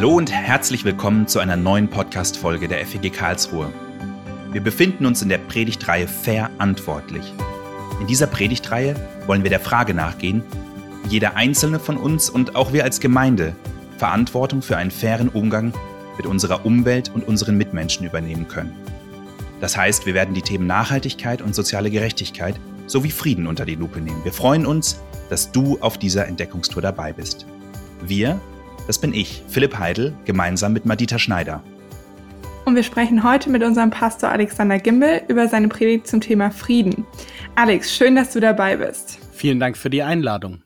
Hallo und herzlich willkommen zu einer neuen Podcast-Folge der FEG Karlsruhe. Wir befinden uns in der Predigtreihe Verantwortlich. In dieser Predigtreihe wollen wir der Frage nachgehen, wie jeder einzelne von uns und auch wir als Gemeinde Verantwortung für einen fairen Umgang mit unserer Umwelt und unseren Mitmenschen übernehmen können. Das heißt, wir werden die Themen Nachhaltigkeit und soziale Gerechtigkeit sowie Frieden unter die Lupe nehmen. Wir freuen uns, dass du auf dieser Entdeckungstour dabei bist. Wir, das bin ich, Philipp Heidel, gemeinsam mit Madita Schneider. Und wir sprechen heute mit unserem Pastor Alexander Gimbel über seine Predigt zum Thema Frieden. Alex, schön, dass du dabei bist. Vielen Dank für die Einladung.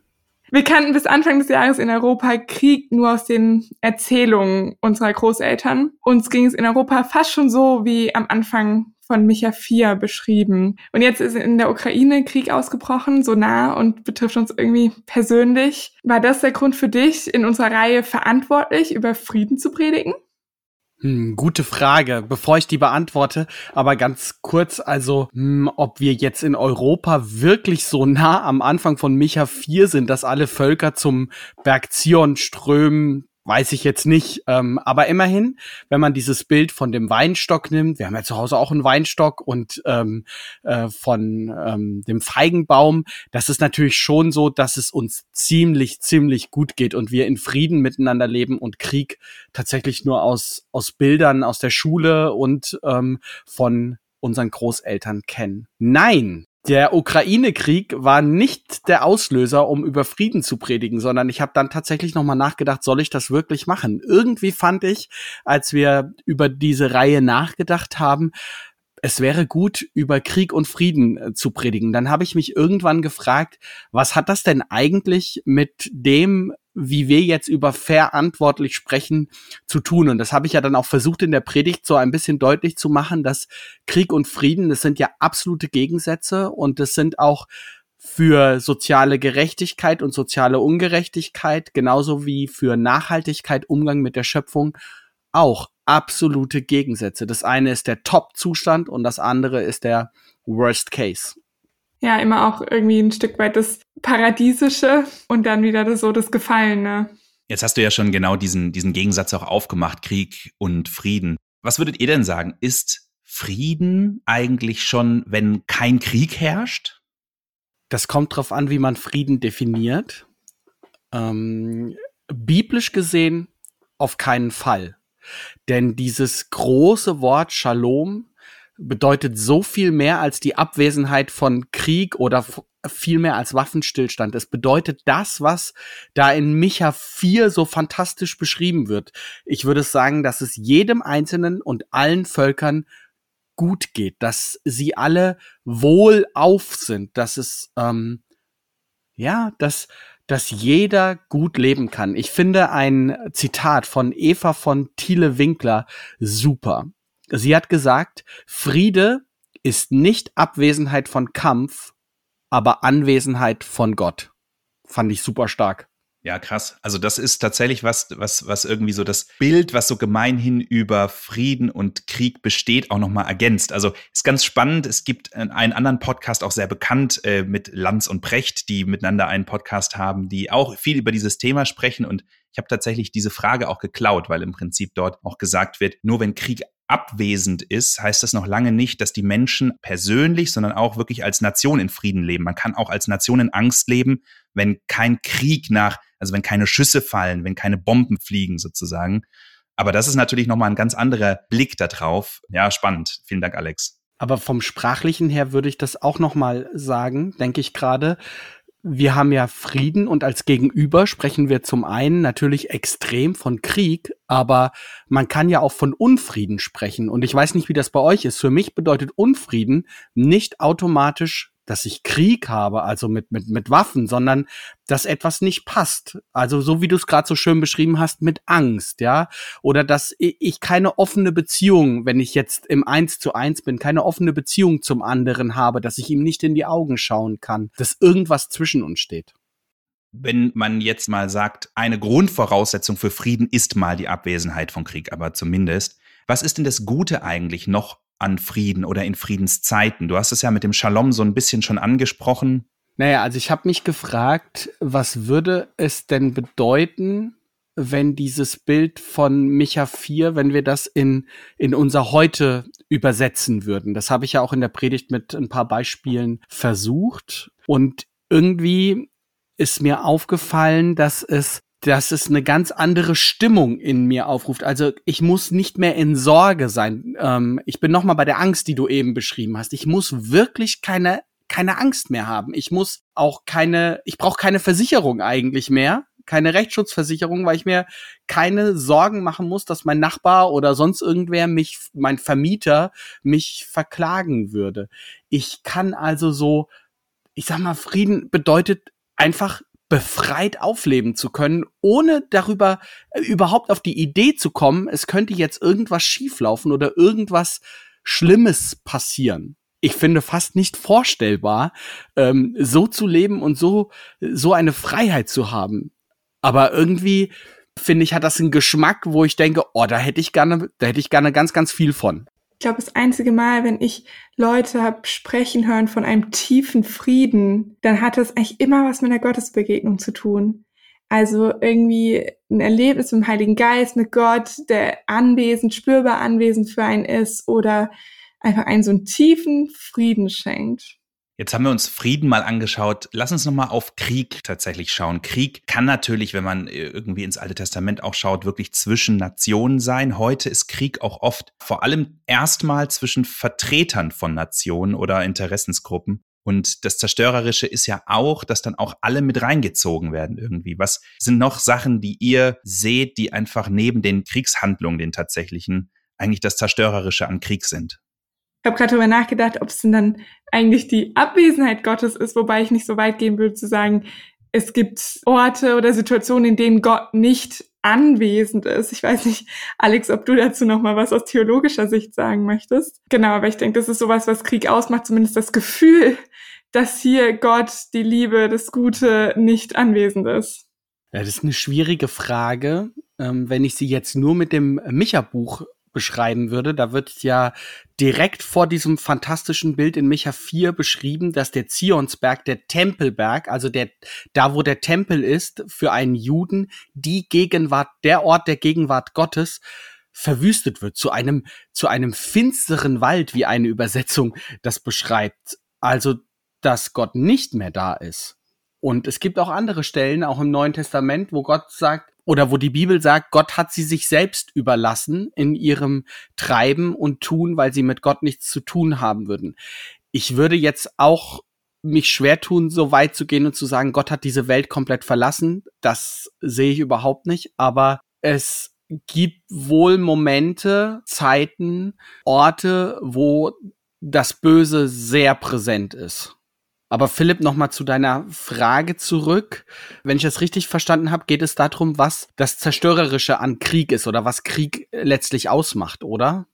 Wir kannten bis Anfang des Jahres in Europa Krieg nur aus den Erzählungen unserer Großeltern. Uns ging es in Europa fast schon so wie am Anfang von Micha 4 beschrieben. Und jetzt ist in der Ukraine Krieg ausgebrochen, so nah und betrifft uns irgendwie persönlich. War das der Grund für dich, in unserer Reihe verantwortlich über Frieden zu predigen? Hm, gute Frage, bevor ich die beantworte, aber ganz kurz, also hm, ob wir jetzt in Europa wirklich so nah am Anfang von Micha 4 sind, dass alle Völker zum Berg Zion strömen, Weiß ich jetzt nicht. Ähm, aber immerhin, wenn man dieses Bild von dem Weinstock nimmt, wir haben ja zu Hause auch einen Weinstock und ähm, äh, von ähm, dem Feigenbaum, das ist natürlich schon so, dass es uns ziemlich, ziemlich gut geht und wir in Frieden miteinander leben und Krieg tatsächlich nur aus, aus Bildern aus der Schule und ähm, von unseren Großeltern kennen. Nein, der Ukraine-Krieg war nicht der Auslöser, um über Frieden zu predigen, sondern ich habe dann tatsächlich nochmal nachgedacht, soll ich das wirklich machen? Irgendwie fand ich, als wir über diese Reihe nachgedacht haben, es wäre gut, über Krieg und Frieden äh, zu predigen. Dann habe ich mich irgendwann gefragt, was hat das denn eigentlich mit dem wie wir jetzt über verantwortlich sprechen, zu tun. Und das habe ich ja dann auch versucht in der Predigt so ein bisschen deutlich zu machen, dass Krieg und Frieden, das sind ja absolute Gegensätze und das sind auch für soziale Gerechtigkeit und soziale Ungerechtigkeit, genauso wie für Nachhaltigkeit, Umgang mit der Schöpfung, auch absolute Gegensätze. Das eine ist der Top-Zustand und das andere ist der Worst Case ja immer auch irgendwie ein Stück weit das Paradiesische und dann wieder das, so das Gefallene. Jetzt hast du ja schon genau diesen, diesen Gegensatz auch aufgemacht, Krieg und Frieden. Was würdet ihr denn sagen? Ist Frieden eigentlich schon, wenn kein Krieg herrscht? Das kommt drauf an, wie man Frieden definiert. Ähm, biblisch gesehen auf keinen Fall. Denn dieses große Wort Shalom bedeutet so viel mehr als die Abwesenheit von Krieg oder viel mehr als Waffenstillstand. Es bedeutet das, was da in Micha 4 so fantastisch beschrieben wird. Ich würde sagen, dass es jedem Einzelnen und allen Völkern gut geht, dass sie alle wohl auf sind, dass es, ähm, ja, dass, dass jeder gut leben kann. Ich finde ein Zitat von Eva von Thiele Winkler super. Sie hat gesagt, Friede ist nicht Abwesenheit von Kampf, aber Anwesenheit von Gott. Fand ich super stark. Ja, krass. Also das ist tatsächlich was, was, was irgendwie so das Bild, was so gemeinhin über Frieden und Krieg besteht, auch nochmal ergänzt. Also ist ganz spannend. Es gibt einen anderen Podcast, auch sehr bekannt, äh, mit Lanz und Precht, die miteinander einen Podcast haben, die auch viel über dieses Thema sprechen. Und ich habe tatsächlich diese Frage auch geklaut, weil im Prinzip dort auch gesagt wird, nur wenn Krieg abwesend ist, heißt das noch lange nicht, dass die Menschen persönlich, sondern auch wirklich als Nation in Frieden leben. Man kann auch als Nation in Angst leben, wenn kein Krieg nach, also wenn keine Schüsse fallen, wenn keine Bomben fliegen sozusagen. Aber das ist natürlich nochmal ein ganz anderer Blick darauf. Ja, spannend. Vielen Dank, Alex. Aber vom sprachlichen her würde ich das auch nochmal sagen, denke ich gerade wir haben ja Frieden und als Gegenüber sprechen wir zum einen natürlich extrem von Krieg, aber man kann ja auch von Unfrieden sprechen. Und ich weiß nicht, wie das bei euch ist. Für mich bedeutet Unfrieden nicht automatisch dass ich Krieg habe, also mit, mit, mit Waffen, sondern dass etwas nicht passt. Also so wie du es gerade so schön beschrieben hast, mit Angst, ja. Oder dass ich keine offene Beziehung, wenn ich jetzt im Eins zu eins bin, keine offene Beziehung zum anderen habe, dass ich ihm nicht in die Augen schauen kann, dass irgendwas zwischen uns steht. Wenn man jetzt mal sagt, eine Grundvoraussetzung für Frieden ist mal die Abwesenheit von Krieg, aber zumindest, was ist denn das Gute eigentlich noch an Frieden oder in Friedenszeiten? Du hast es ja mit dem Shalom so ein bisschen schon angesprochen. Naja, also ich habe mich gefragt, was würde es denn bedeuten, wenn dieses Bild von Micha 4, wenn wir das in, in unser Heute übersetzen würden. Das habe ich ja auch in der Predigt mit ein paar Beispielen versucht. Und irgendwie ist mir aufgefallen, dass es dass es eine ganz andere Stimmung in mir aufruft. Also ich muss nicht mehr in Sorge sein. Ähm, ich bin noch mal bei der Angst, die du eben beschrieben hast. Ich muss wirklich keine keine Angst mehr haben. Ich muss auch keine, ich brauche keine Versicherung eigentlich mehr, keine Rechtsschutzversicherung, weil ich mir keine Sorgen machen muss, dass mein Nachbar oder sonst irgendwer mich, mein Vermieter mich verklagen würde. Ich kann also so, ich sag mal, Frieden bedeutet einfach befreit aufleben zu können, ohne darüber äh, überhaupt auf die Idee zu kommen, es könnte jetzt irgendwas schieflaufen oder irgendwas Schlimmes passieren. Ich finde fast nicht vorstellbar, ähm, so zu leben und so, so eine Freiheit zu haben. Aber irgendwie finde ich, hat das einen Geschmack, wo ich denke, oh, da hätte ich gerne, da hätte ich gerne ganz, ganz viel von. Ich glaube, das einzige Mal, wenn ich Leute habe sprechen hören von einem tiefen Frieden, dann hat das eigentlich immer was mit der Gottesbegegnung zu tun. Also irgendwie ein Erlebnis mit dem Heiligen Geist, mit Gott, der anwesend, spürbar anwesend für einen ist oder einfach einen so einen tiefen Frieden schenkt. Jetzt haben wir uns Frieden mal angeschaut. Lass uns nochmal auf Krieg tatsächlich schauen. Krieg kann natürlich, wenn man äh, irgendwie ins Alte Testament auch schaut, wirklich zwischen Nationen sein. Heute ist Krieg auch oft vor allem erstmal zwischen Vertretern von Nationen oder Interessensgruppen. Und das Zerstörerische ist ja auch, dass dann auch alle mit reingezogen werden irgendwie. Was sind noch Sachen, die ihr seht, die einfach neben den Kriegshandlungen, den tatsächlichen, eigentlich das Zerstörerische an Krieg sind? Ich habe gerade darüber nachgedacht, ob es denn dann eigentlich die Abwesenheit Gottes ist, wobei ich nicht so weit gehen würde zu sagen, es gibt Orte oder Situationen, in denen Gott nicht anwesend ist. Ich weiß nicht, Alex, ob du dazu noch mal was aus theologischer Sicht sagen möchtest. Genau, aber ich denke, das ist sowas, was Krieg ausmacht, zumindest das Gefühl, dass hier Gott, die Liebe, das Gute nicht anwesend ist. Ja, das ist eine schwierige Frage. Ähm, wenn ich sie jetzt nur mit dem Micha-Buch beschreiben würde. Da wird ja direkt vor diesem fantastischen Bild in Micha 4 beschrieben, dass der Zionsberg, der Tempelberg, also der, da wo der Tempel ist, für einen Juden, die Gegenwart, der Ort der Gegenwart Gottes, verwüstet wird, zu einem, zu einem finsteren Wald, wie eine Übersetzung das beschreibt. Also, dass Gott nicht mehr da ist. Und es gibt auch andere Stellen, auch im Neuen Testament, wo Gott sagt, oder wo die Bibel sagt, Gott hat sie sich selbst überlassen in ihrem Treiben und Tun, weil sie mit Gott nichts zu tun haben würden. Ich würde jetzt auch mich schwer tun, so weit zu gehen und zu sagen, Gott hat diese Welt komplett verlassen. Das sehe ich überhaupt nicht. Aber es gibt wohl Momente, Zeiten, Orte, wo das Böse sehr präsent ist. Aber Philipp, nochmal zu deiner Frage zurück. Wenn ich das richtig verstanden habe, geht es darum, was das Zerstörerische an Krieg ist oder was Krieg letztlich ausmacht, oder?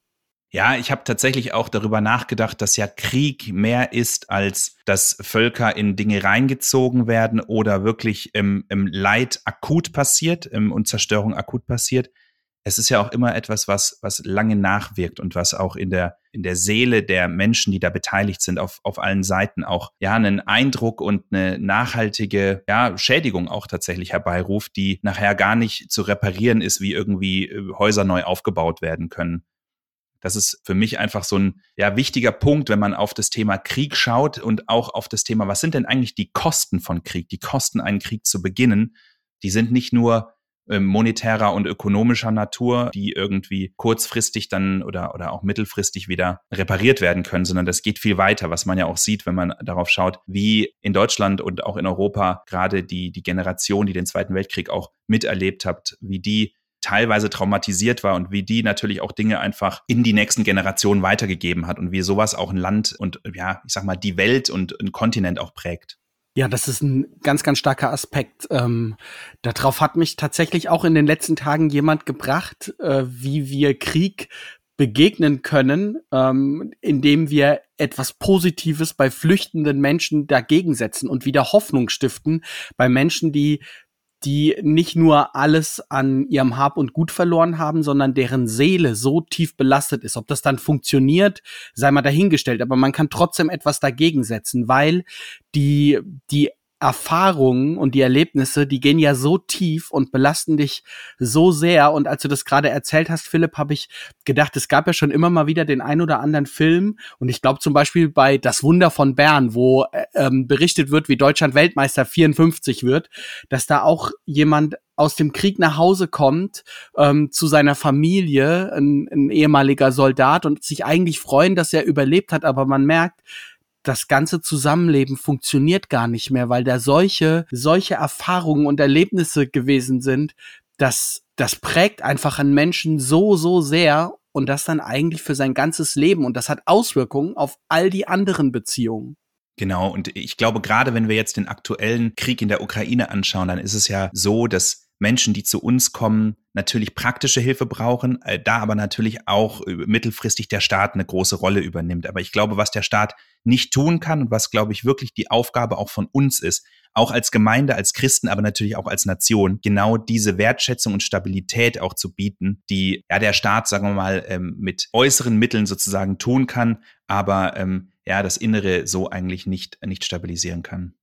Ja, ich habe tatsächlich auch darüber nachgedacht, dass ja Krieg mehr ist, als dass Völker in Dinge reingezogen werden oder wirklich im, im Leid akut passiert im, und Zerstörung akut passiert es ist ja auch immer etwas, was, was lange nachwirkt und was auch in der, in der Seele der Menschen, die da beteiligt sind, auf, auf allen Seiten auch, ja, einen Eindruck und eine nachhaltige, ja, Schädigung auch tatsächlich herbeiruft, die nachher gar nicht zu reparieren ist, wie irgendwie äh, Häuser neu aufgebaut werden können. Das ist für mich einfach so ein ja, wichtiger Punkt, wenn man auf das Thema Krieg schaut und auch auf das Thema, was sind denn eigentlich die Kosten von Krieg, die Kosten, einen Krieg zu beginnen. Die sind nicht nur monetärer und ökonomischer Natur, die irgendwie kurzfristig dann oder, oder auch mittelfristig wieder repariert werden können, sondern das geht viel weiter, was man ja auch sieht, wenn man darauf schaut, wie in Deutschland und auch in Europa gerade die, die Generation, die den Zweiten Weltkrieg auch miterlebt hat, wie die teilweise traumatisiert war und wie die natürlich auch Dinge einfach in die nächsten Generationen weitergegeben hat und wie sowas auch ein Land und ja, ich sag mal, die Welt und ein Kontinent auch prägt. Ja, das ist ein ganz, ganz starker Aspekt. Ähm, darauf hat mich tatsächlich auch in den letzten Tagen jemand gebracht, äh, wie wir Krieg begegnen können, ähm, indem wir etwas Positives bei flüchtenden Menschen dagegen setzen und wieder Hoffnung stiften bei Menschen, die die nicht nur alles an ihrem Hab und Gut verloren haben, sondern deren Seele so tief belastet ist. Ob das dann funktioniert, sei mal dahingestellt, aber man kann trotzdem etwas dagegen setzen, weil die, die Erfahrungen und die Erlebnisse, die gehen ja so tief und belasten dich so sehr. Und als du das gerade erzählt hast, Philipp, habe ich gedacht, es gab ja schon immer mal wieder den ein oder anderen Film. Und ich glaube zum Beispiel bei Das Wunder von Bern, wo äh, ähm, berichtet wird, wie Deutschland Weltmeister 54 wird, dass da auch jemand aus dem Krieg nach Hause kommt ähm, zu seiner Familie, ein, ein ehemaliger Soldat und sich eigentlich freuen, dass er überlebt hat, aber man merkt, das ganze Zusammenleben funktioniert gar nicht mehr, weil da solche, solche Erfahrungen und Erlebnisse gewesen sind, dass das prägt einfach einen Menschen so, so sehr und das dann eigentlich für sein ganzes Leben und das hat Auswirkungen auf all die anderen Beziehungen. Genau, und ich glaube, gerade wenn wir jetzt den aktuellen Krieg in der Ukraine anschauen, dann ist es ja so, dass Menschen, die zu uns kommen, natürlich praktische Hilfe brauchen, äh, da aber natürlich auch äh, mittelfristig der Staat eine große Rolle übernimmt. Aber ich glaube, was der Staat nicht tun kann und was, glaube ich, wirklich die Aufgabe auch von uns ist, auch als Gemeinde, als Christen, aber natürlich auch als Nation, genau diese Wertschätzung und Stabilität auch zu bieten, die ja der Staat, sagen wir mal, ähm, mit äußeren Mitteln sozusagen tun kann, aber ähm, ja das Innere so eigentlich nicht, nicht stabilisieren kann.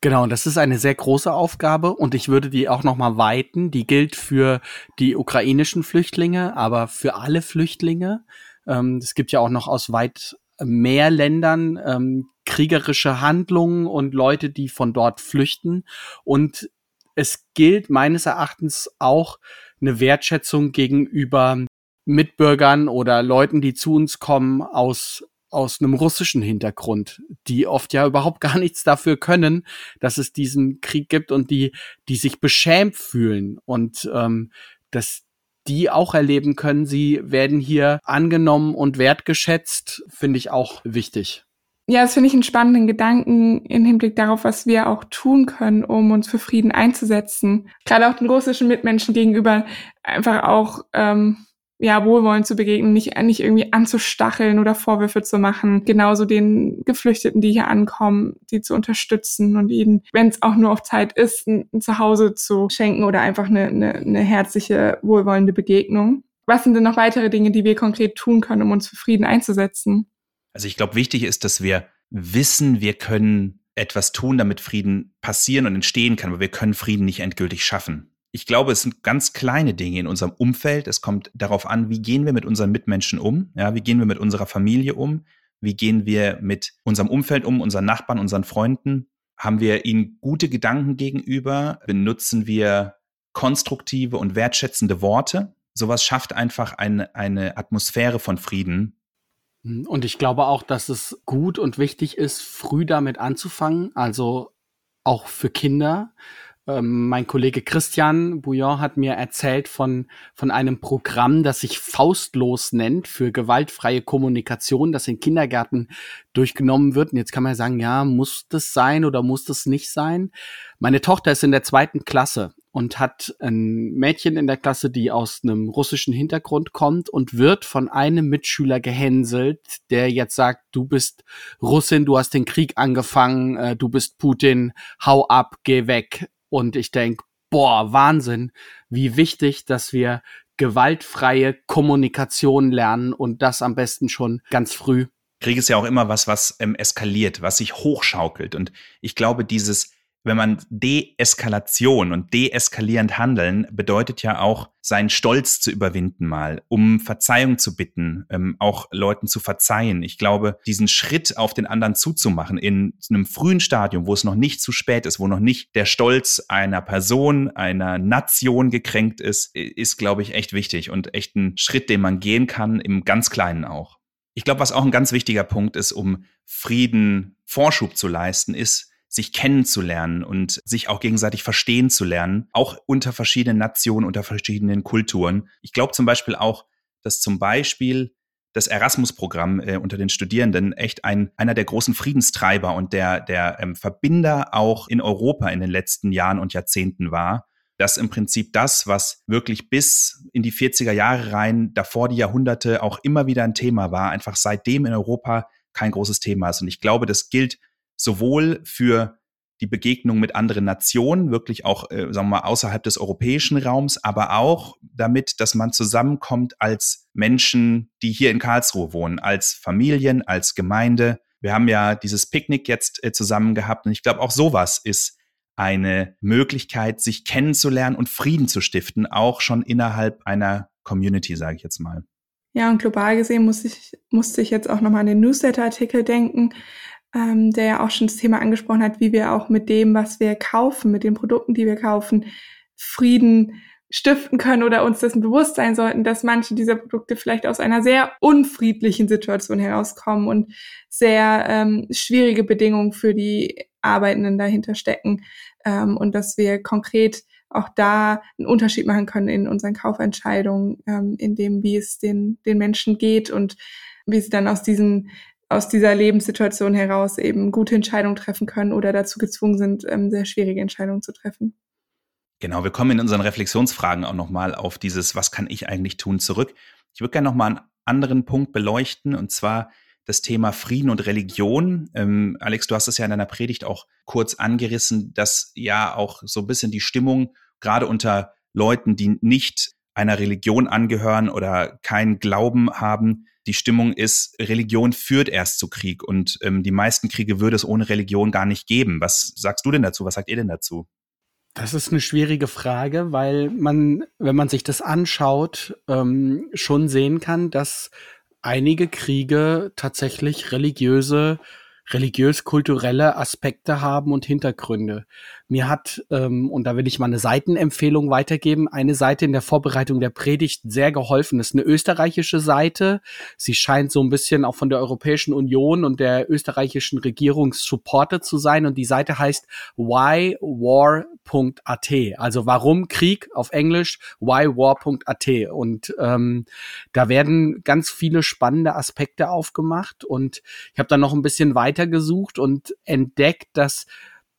Genau, das ist eine sehr große Aufgabe und ich würde die auch noch mal weiten. Die gilt für die ukrainischen Flüchtlinge, aber für alle Flüchtlinge. Ähm, es gibt ja auch noch aus weit mehr Ländern ähm, kriegerische Handlungen und Leute, die von dort flüchten. Und es gilt meines Erachtens auch eine Wertschätzung gegenüber Mitbürgern oder Leuten, die zu uns kommen aus aus einem russischen Hintergrund, die oft ja überhaupt gar nichts dafür können, dass es diesen Krieg gibt und die, die sich beschämt fühlen und ähm, dass die auch erleben können, sie werden hier angenommen und wertgeschätzt, finde ich auch wichtig. Ja, das finde ich einen spannenden Gedanken im Hinblick darauf, was wir auch tun können, um uns für Frieden einzusetzen. Gerade auch den russischen Mitmenschen gegenüber einfach auch ähm, ja, wohlwollend zu begegnen, nicht, nicht irgendwie anzustacheln oder Vorwürfe zu machen. Genauso den Geflüchteten, die hier ankommen, die zu unterstützen und ihnen, wenn es auch nur auf Zeit ist, ein, ein Zuhause zu schenken oder einfach eine, eine, eine herzliche, wohlwollende Begegnung. Was sind denn noch weitere Dinge, die wir konkret tun können, um uns für Frieden einzusetzen? Also ich glaube, wichtig ist, dass wir wissen, wir können etwas tun, damit Frieden passieren und entstehen kann, aber wir können Frieden nicht endgültig schaffen ich glaube, es sind ganz kleine Dinge in unserem Umfeld. Es kommt darauf an, wie gehen wir mit unseren Mitmenschen um? Ja, wie gehen wir mit unserer Familie um? Wie gehen wir mit unserem Umfeld um, unseren Nachbarn, unseren Freunden? Haben wir ihnen gute Gedanken gegenüber? Benutzen wir konstruktive und wertschätzende Worte? Sowas schafft einfach eine, eine Atmosphäre von Frieden. Und ich glaube auch, dass es gut und wichtig ist, früh damit anzufangen, also auch für Kinder ähm, mein Kollege Christian Bouillon hat mir erzählt von, von einem Programm, das sich Faustlos nennt für gewaltfreie Kommunikation, das in Kindergärten durchgenommen wird. Und jetzt kann man sagen, ja, muss das sein oder muss das nicht sein? Meine Tochter ist in der zweiten Klasse und hat ein Mädchen in der Klasse, die aus einem russischen Hintergrund kommt und wird von einem Mitschüler gehänselt, der jetzt sagt, du bist Russin, du hast den Krieg angefangen, äh, du bist Putin, hau ab, geh weg. Und ich denke, boah, Wahnsinn, wie wichtig, dass wir gewaltfreie Kommunikation lernen und das am besten schon ganz früh. Krieg ist ja auch immer was, was ähm, eskaliert, was sich hochschaukelt. Und ich glaube, dieses wenn man Deeskalation und deeskalierend handeln bedeutet ja auch, seinen Stolz zu überwinden mal, um Verzeihung zu bitten, ähm, auch Leuten zu verzeihen. Ich glaube, diesen Schritt auf den anderen zuzumachen in einem frühen Stadium, wo es noch nicht zu spät ist, wo noch nicht der Stolz einer Person, einer Nation gekränkt ist, ist, glaube ich, echt wichtig und echt ein Schritt, den man gehen kann, im ganz Kleinen auch. Ich glaube, was auch ein ganz wichtiger Punkt ist, um Frieden Vorschub zu leisten, ist, sich kennenzulernen und sich auch gegenseitig verstehen zu lernen, auch unter verschiedenen Nationen, unter verschiedenen Kulturen. Ich glaube zum Beispiel auch, dass zum Beispiel das Erasmus-Programm äh, unter den Studierenden echt ein, einer der großen Friedenstreiber und der, der ähm, Verbinder auch in Europa in den letzten Jahren und Jahrzehnten war. Dass im Prinzip das, was wirklich bis in die 40er Jahre rein, davor die Jahrhunderte auch immer wieder ein Thema war, einfach seitdem in Europa kein großes Thema ist. Und ich glaube, das gilt sowohl für die Begegnung mit anderen Nationen, wirklich auch, äh, sagen wir mal, außerhalb des europäischen Raums, aber auch damit, dass man zusammenkommt als Menschen, die hier in Karlsruhe wohnen, als Familien, als Gemeinde, Wir haben ja dieses Picknick jetzt äh, zusammen gehabt und ich glaube, auch sowas ist eine Möglichkeit, sich kennenzulernen und Frieden zu stiften, auch schon innerhalb einer Community, sage ich jetzt mal. Ja, und global gesehen muss ich, musste ich jetzt auch nochmal an den Newsletter-Artikel denken, ähm, der ja auch schon das Thema angesprochen hat, wie wir auch mit dem, was wir kaufen, mit den Produkten, die wir kaufen, Frieden stiften können oder uns dessen bewusst sein sollten, dass manche dieser Produkte vielleicht aus einer sehr unfriedlichen Situation herauskommen und sehr ähm, schwierige Bedingungen für die Arbeitenden dahinter stecken ähm, und dass wir konkret auch da einen Unterschied machen können in unseren Kaufentscheidungen, ähm, in dem, wie es den, den Menschen geht und wie sie dann aus diesen aus dieser Lebenssituation heraus eben gute Entscheidungen treffen können oder dazu gezwungen sind, ähm, sehr schwierige Entscheidungen zu treffen. Genau, wir kommen in unseren Reflexionsfragen auch nochmal auf dieses, was kann ich eigentlich tun, zurück. Ich würde gerne nochmal einen anderen Punkt beleuchten, und zwar das Thema Frieden und Religion. Ähm, Alex, du hast es ja in deiner Predigt auch kurz angerissen, dass ja auch so ein bisschen die Stimmung, gerade unter Leuten, die nicht einer Religion angehören oder keinen Glauben haben, die Stimmung ist, Religion führt erst zu Krieg und ähm, die meisten Kriege würde es ohne Religion gar nicht geben. Was sagst du denn dazu? Was sagt ihr denn dazu? Das ist eine schwierige Frage, weil man, wenn man sich das anschaut, ähm, schon sehen kann, dass einige Kriege tatsächlich religiöse religiös-kulturelle Aspekte haben und Hintergründe. Mir hat, ähm, und da will ich mal eine Seitenempfehlung weitergeben, eine Seite in der Vorbereitung der Predigt sehr geholfen. Das ist eine österreichische Seite. Sie scheint so ein bisschen auch von der Europäischen Union und der österreichischen Regierung supported zu sein. Und die Seite heißt whywar.at. Also warum Krieg auf Englisch, whywar.at. Und ähm, da werden ganz viele spannende Aspekte aufgemacht. Und ich habe dann noch ein bisschen weitergesucht und entdeckt, dass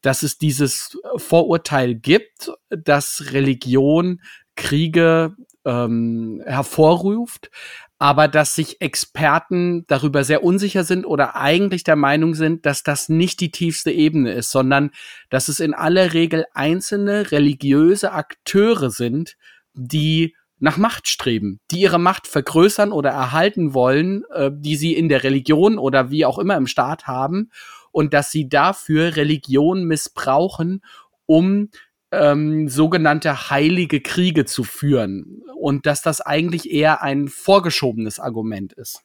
dass es dieses Vorurteil gibt, dass Religion Kriege ähm, hervorruft, aber dass sich Experten darüber sehr unsicher sind oder eigentlich der Meinung sind, dass das nicht die tiefste Ebene ist, sondern dass es in aller Regel einzelne religiöse Akteure sind, die nach Macht streben, die ihre Macht vergrößern oder erhalten wollen, äh, die sie in der Religion oder wie auch immer im Staat haben und dass sie dafür Religion missbrauchen, um ähm, sogenannte heilige Kriege zu führen und dass das eigentlich eher ein vorgeschobenes Argument ist.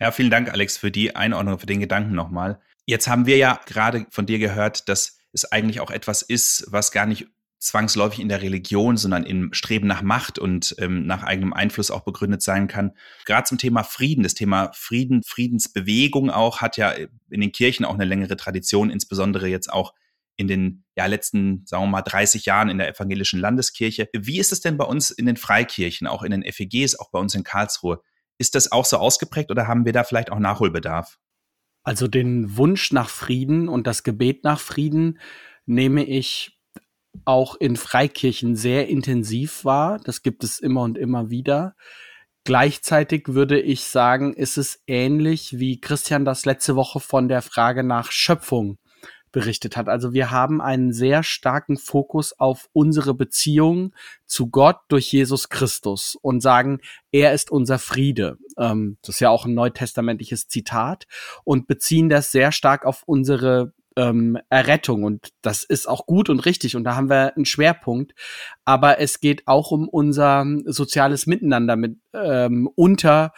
Ja, vielen Dank, Alex, für die Einordnung, für den Gedanken nochmal. Jetzt haben wir ja gerade von dir gehört, dass es eigentlich auch etwas ist, was gar nicht zwangsläufig in der Religion, sondern im Streben nach Macht und ähm, nach eigenem Einfluss auch begründet sein kann. Gerade zum Thema Frieden, das Thema Frieden, Friedensbewegung auch, hat ja in den Kirchen auch eine längere Tradition, insbesondere jetzt auch in den ja, letzten, sagen wir mal, 30 Jahren in der evangelischen Landeskirche. Wie ist es denn bei uns in den Freikirchen, auch in den FEGs, auch bei uns in Karlsruhe? Ist das auch so ausgeprägt oder haben wir da vielleicht auch Nachholbedarf? Also den Wunsch nach Frieden und das Gebet nach Frieden nehme ich auch in Freikirchen sehr intensiv war. Das gibt es immer und immer wieder. Gleichzeitig würde ich sagen, ist es ähnlich, wie Christian das letzte Woche von der Frage nach Schöpfung berichtet hat. Also wir haben einen sehr starken Fokus auf unsere Beziehung zu Gott durch Jesus Christus und sagen, er ist unser Friede. Ähm, das ist ja auch ein neutestamentliches Zitat und beziehen das sehr stark auf unsere ähm, Errettung und das ist auch gut und richtig und da haben wir einen Schwerpunkt. Aber es geht auch um unser soziales Miteinander mit ähm, unter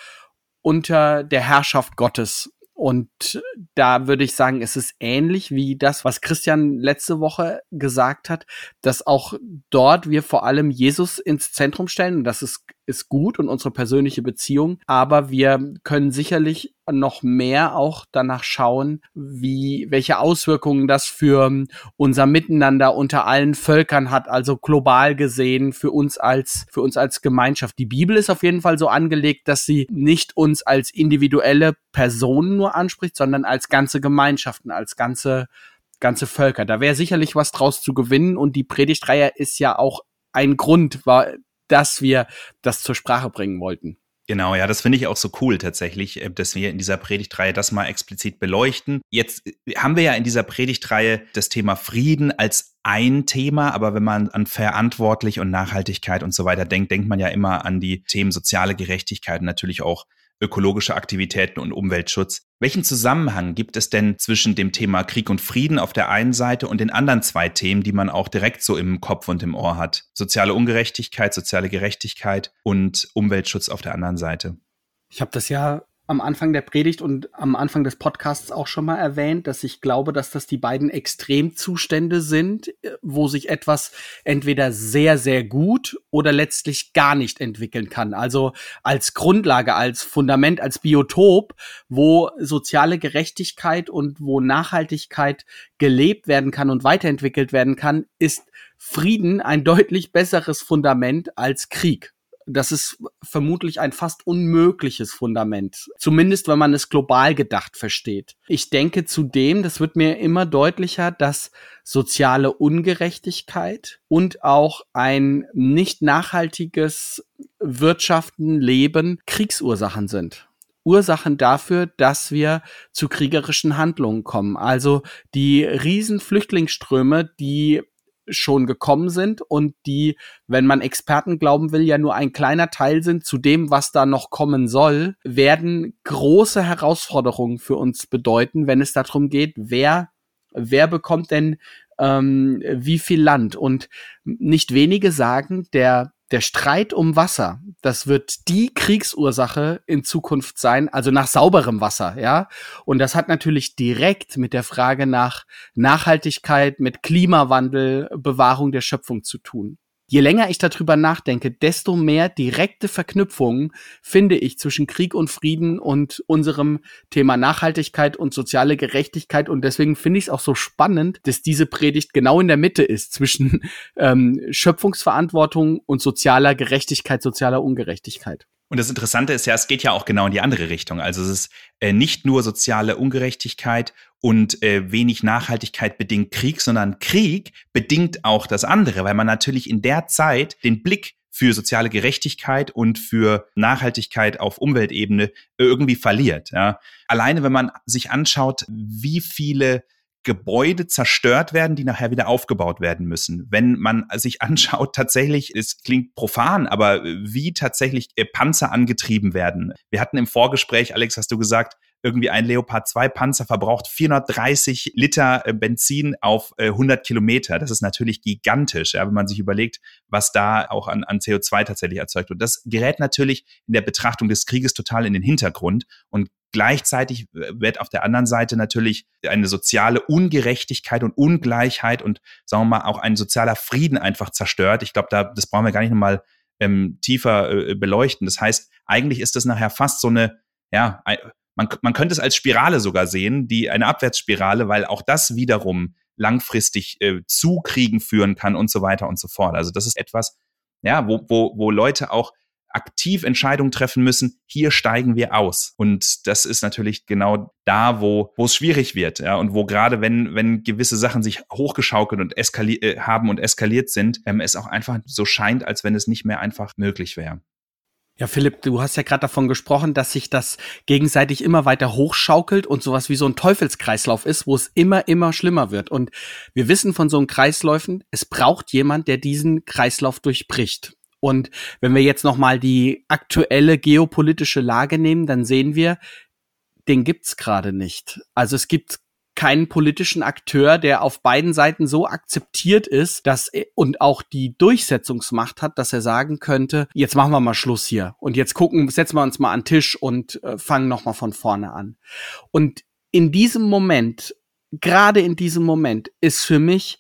unter der Herrschaft Gottes. Und da würde ich sagen, es ist ähnlich wie das, was Christian letzte Woche gesagt hat, dass auch dort wir vor allem Jesus ins Zentrum stellen. Und das ist ist gut und unsere persönliche Beziehung, aber wir können sicherlich noch mehr auch danach schauen, wie, welche Auswirkungen das für unser Miteinander unter allen Völkern hat, also global gesehen für uns als, für uns als Gemeinschaft. Die Bibel ist auf jeden Fall so angelegt, dass sie nicht uns als individuelle Personen nur anspricht, sondern als ganze Gemeinschaften, als ganze, ganze Völker. Da wäre sicherlich was draus zu gewinnen und die Predigtreihe ist ja auch ein Grund, war, dass wir das zur Sprache bringen wollten. Genau, ja, das finde ich auch so cool tatsächlich, äh, dass wir in dieser Predigtreihe das mal explizit beleuchten. Jetzt äh, haben wir ja in dieser Predigtreihe das Thema Frieden als ein Thema, aber wenn man an verantwortlich und Nachhaltigkeit und so weiter denkt, denkt man ja immer an die Themen soziale Gerechtigkeit und natürlich auch ökologische Aktivitäten und Umweltschutz. Welchen Zusammenhang gibt es denn zwischen dem Thema Krieg und Frieden auf der einen Seite und den anderen zwei Themen, die man auch direkt so im Kopf und im Ohr hat? Soziale Ungerechtigkeit, soziale Gerechtigkeit und Umweltschutz auf der anderen Seite. Ich habe das ja am Anfang der Predigt und am Anfang des Podcasts auch schon mal erwähnt, dass ich glaube, dass das die beiden Extremzustände sind, äh, wo sich etwas entweder sehr, sehr gut oder letztlich gar nicht entwickeln kann. Also als Grundlage, als Fundament, als Biotop, wo soziale Gerechtigkeit und wo Nachhaltigkeit gelebt werden kann und weiterentwickelt werden kann, ist Frieden ein deutlich besseres Fundament als Krieg das ist vermutlich ein fast unmögliches Fundament. Zumindest, wenn man es global gedacht versteht. Ich denke zudem, das wird mir immer deutlicher, dass soziale Ungerechtigkeit und auch ein nicht nachhaltiges Wirtschaften, Leben Kriegsursachen sind. Ursachen dafür, dass wir zu kriegerischen Handlungen kommen. Also die riesen Flüchtlingsströme, die schon gekommen sind und die, wenn man Experten glauben will, ja nur ein kleiner Teil sind zu dem, was da noch kommen soll, werden große Herausforderungen für uns bedeuten, wenn es darum geht, wer, wer bekommt denn ähm, wie viel Land. Und nicht wenige sagen, der der Streit um Wasser, das wird die Kriegsursache in Zukunft sein, also nach sauberem Wasser, ja. Und das hat natürlich direkt mit der Frage nach Nachhaltigkeit, mit Klimawandel, Bewahrung der Schöpfung zu tun je länger ich darüber nachdenke, desto mehr direkte Verknüpfungen finde ich zwischen Krieg und Frieden und unserem Thema Nachhaltigkeit und soziale Gerechtigkeit. Und deswegen finde ich es auch so spannend, dass diese Predigt genau in der Mitte ist zwischen ähm, Schöpfungsverantwortung und sozialer Gerechtigkeit, sozialer Ungerechtigkeit. Und das Interessante ist ja, es geht ja auch genau in die andere Richtung. Also es ist äh, nicht nur soziale Ungerechtigkeit und äh, wenig Nachhaltigkeit bedingt Krieg, sondern Krieg bedingt auch das andere, weil man natürlich in der Zeit den Blick für soziale Gerechtigkeit und für Nachhaltigkeit auf Umweltebene irgendwie verliert. Ja. Alleine, wenn man sich anschaut, wie viele Gebäude zerstört werden, die nachher wieder aufgebaut werden müssen. Wenn man sich anschaut, tatsächlich, es klingt profan, aber wie tatsächlich äh, Panzer angetrieben werden. Wir hatten im Vorgespräch, Alex, hast du gesagt, irgendwie ein Leopard 2 Panzer verbraucht 430 Liter äh, Benzin auf 100 äh, Kilometer. Das ist natürlich gigantisch, ja, wenn man sich überlegt, was da auch an, an CO2 tatsächlich erzeugt wird. Das gerät natürlich in der Betrachtung des Krieges total in den Hintergrund und Gleichzeitig äh, wird auf der anderen Seite natürlich eine soziale Ungerechtigkeit und Ungleichheit und sagen wir mal auch ein sozialer Frieden einfach zerstört. Ich glaube, da das brauchen wir gar nicht nochmal ähm, tiefer äh, beleuchten. Das heißt, eigentlich ist das nachher fast so eine, ja, man, man könnte es als Spirale sogar sehen, die eine Abwärtsspirale, weil auch das wiederum langfristig äh, zu Kriegen führen kann und so weiter und so fort. Also das ist etwas, ja, wo, wo, wo Leute auch aktiv Entscheidungen treffen müssen, hier steigen wir aus. Und das ist natürlich genau da, wo, wo es schwierig wird, ja, und wo gerade wenn, wenn gewisse Sachen sich hochgeschaukelt und eskaliert äh, haben und eskaliert sind, ähm, es auch einfach so scheint, als wenn es nicht mehr einfach möglich wäre. Ja, Philipp, du hast ja gerade davon gesprochen, dass sich das gegenseitig immer weiter hochschaukelt und sowas wie so ein Teufelskreislauf ist, wo es immer, immer schlimmer wird. Und wir wissen von so einem Kreisläufen, es braucht jemand, der diesen Kreislauf durchbricht. Und wenn wir jetzt noch mal die aktuelle geopolitische Lage nehmen, dann sehen wir, den gibt's gerade nicht. Also es gibt keinen politischen Akteur, der auf beiden Seiten so akzeptiert ist, dass und auch die Durchsetzungsmacht hat, dass er sagen könnte, jetzt machen wir mal Schluss hier und jetzt gucken, setzen wir uns mal an Tisch und äh, fangen noch mal von vorne an. Und in diesem Moment, gerade in diesem Moment ist für mich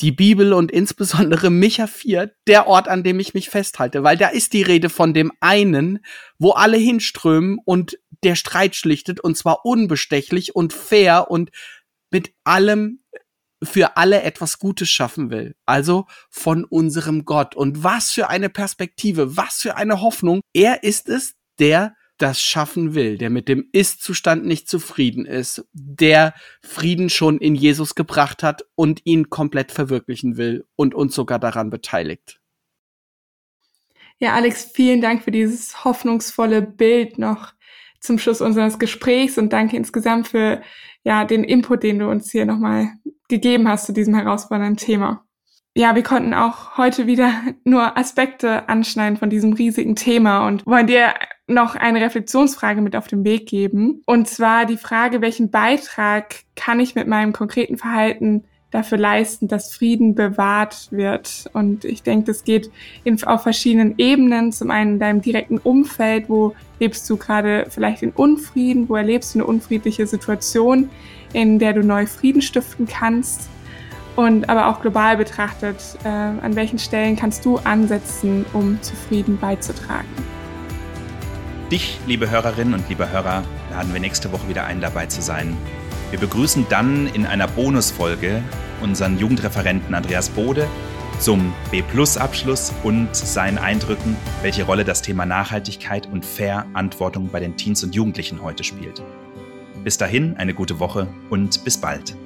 die Bibel und insbesondere Micha 4 der Ort, an dem ich mich festhalte, weil da ist die Rede von dem einen, wo alle hinströmen und der Streit schlichtet und zwar unbestechlich und fair und mit allem für alle etwas Gutes schaffen will. Also von unserem Gott. Und was für eine Perspektive, was für eine Hoffnung. Er ist es, der das schaffen will, der mit dem Ist-Zustand nicht zufrieden ist, der Frieden schon in Jesus gebracht hat und ihn komplett verwirklichen will und uns sogar daran beteiligt. Ja, Alex, vielen Dank für dieses hoffnungsvolle Bild noch zum Schluss unseres Gesprächs und danke insgesamt für ja den Input, den du uns hier nochmal gegeben hast zu diesem herausfordernden Thema. Ja, wir konnten auch heute wieder nur Aspekte anschneiden von diesem riesigen Thema und wollen dir noch eine Reflexionsfrage mit auf den Weg geben. Und zwar die Frage, welchen Beitrag kann ich mit meinem konkreten Verhalten dafür leisten, dass Frieden bewahrt wird. Und ich denke, das geht in, auf verschiedenen Ebenen. Zum einen in deinem direkten Umfeld, wo lebst du gerade vielleicht in Unfrieden, wo erlebst du eine unfriedliche Situation, in der du neu Frieden stiften kannst. Und aber auch global betrachtet, äh, an welchen Stellen kannst du ansetzen, um zu Frieden beizutragen? Dich, liebe Hörerinnen und liebe Hörer, laden wir nächste Woche wieder ein, dabei zu sein wir begrüßen dann in einer Bonusfolge unseren Jugendreferenten Andreas Bode zum B-Plus-Abschluss und seinen Eindrücken, welche Rolle das Thema Nachhaltigkeit und Verantwortung bei den Teens und Jugendlichen heute spielt. Bis dahin eine gute Woche und bis bald.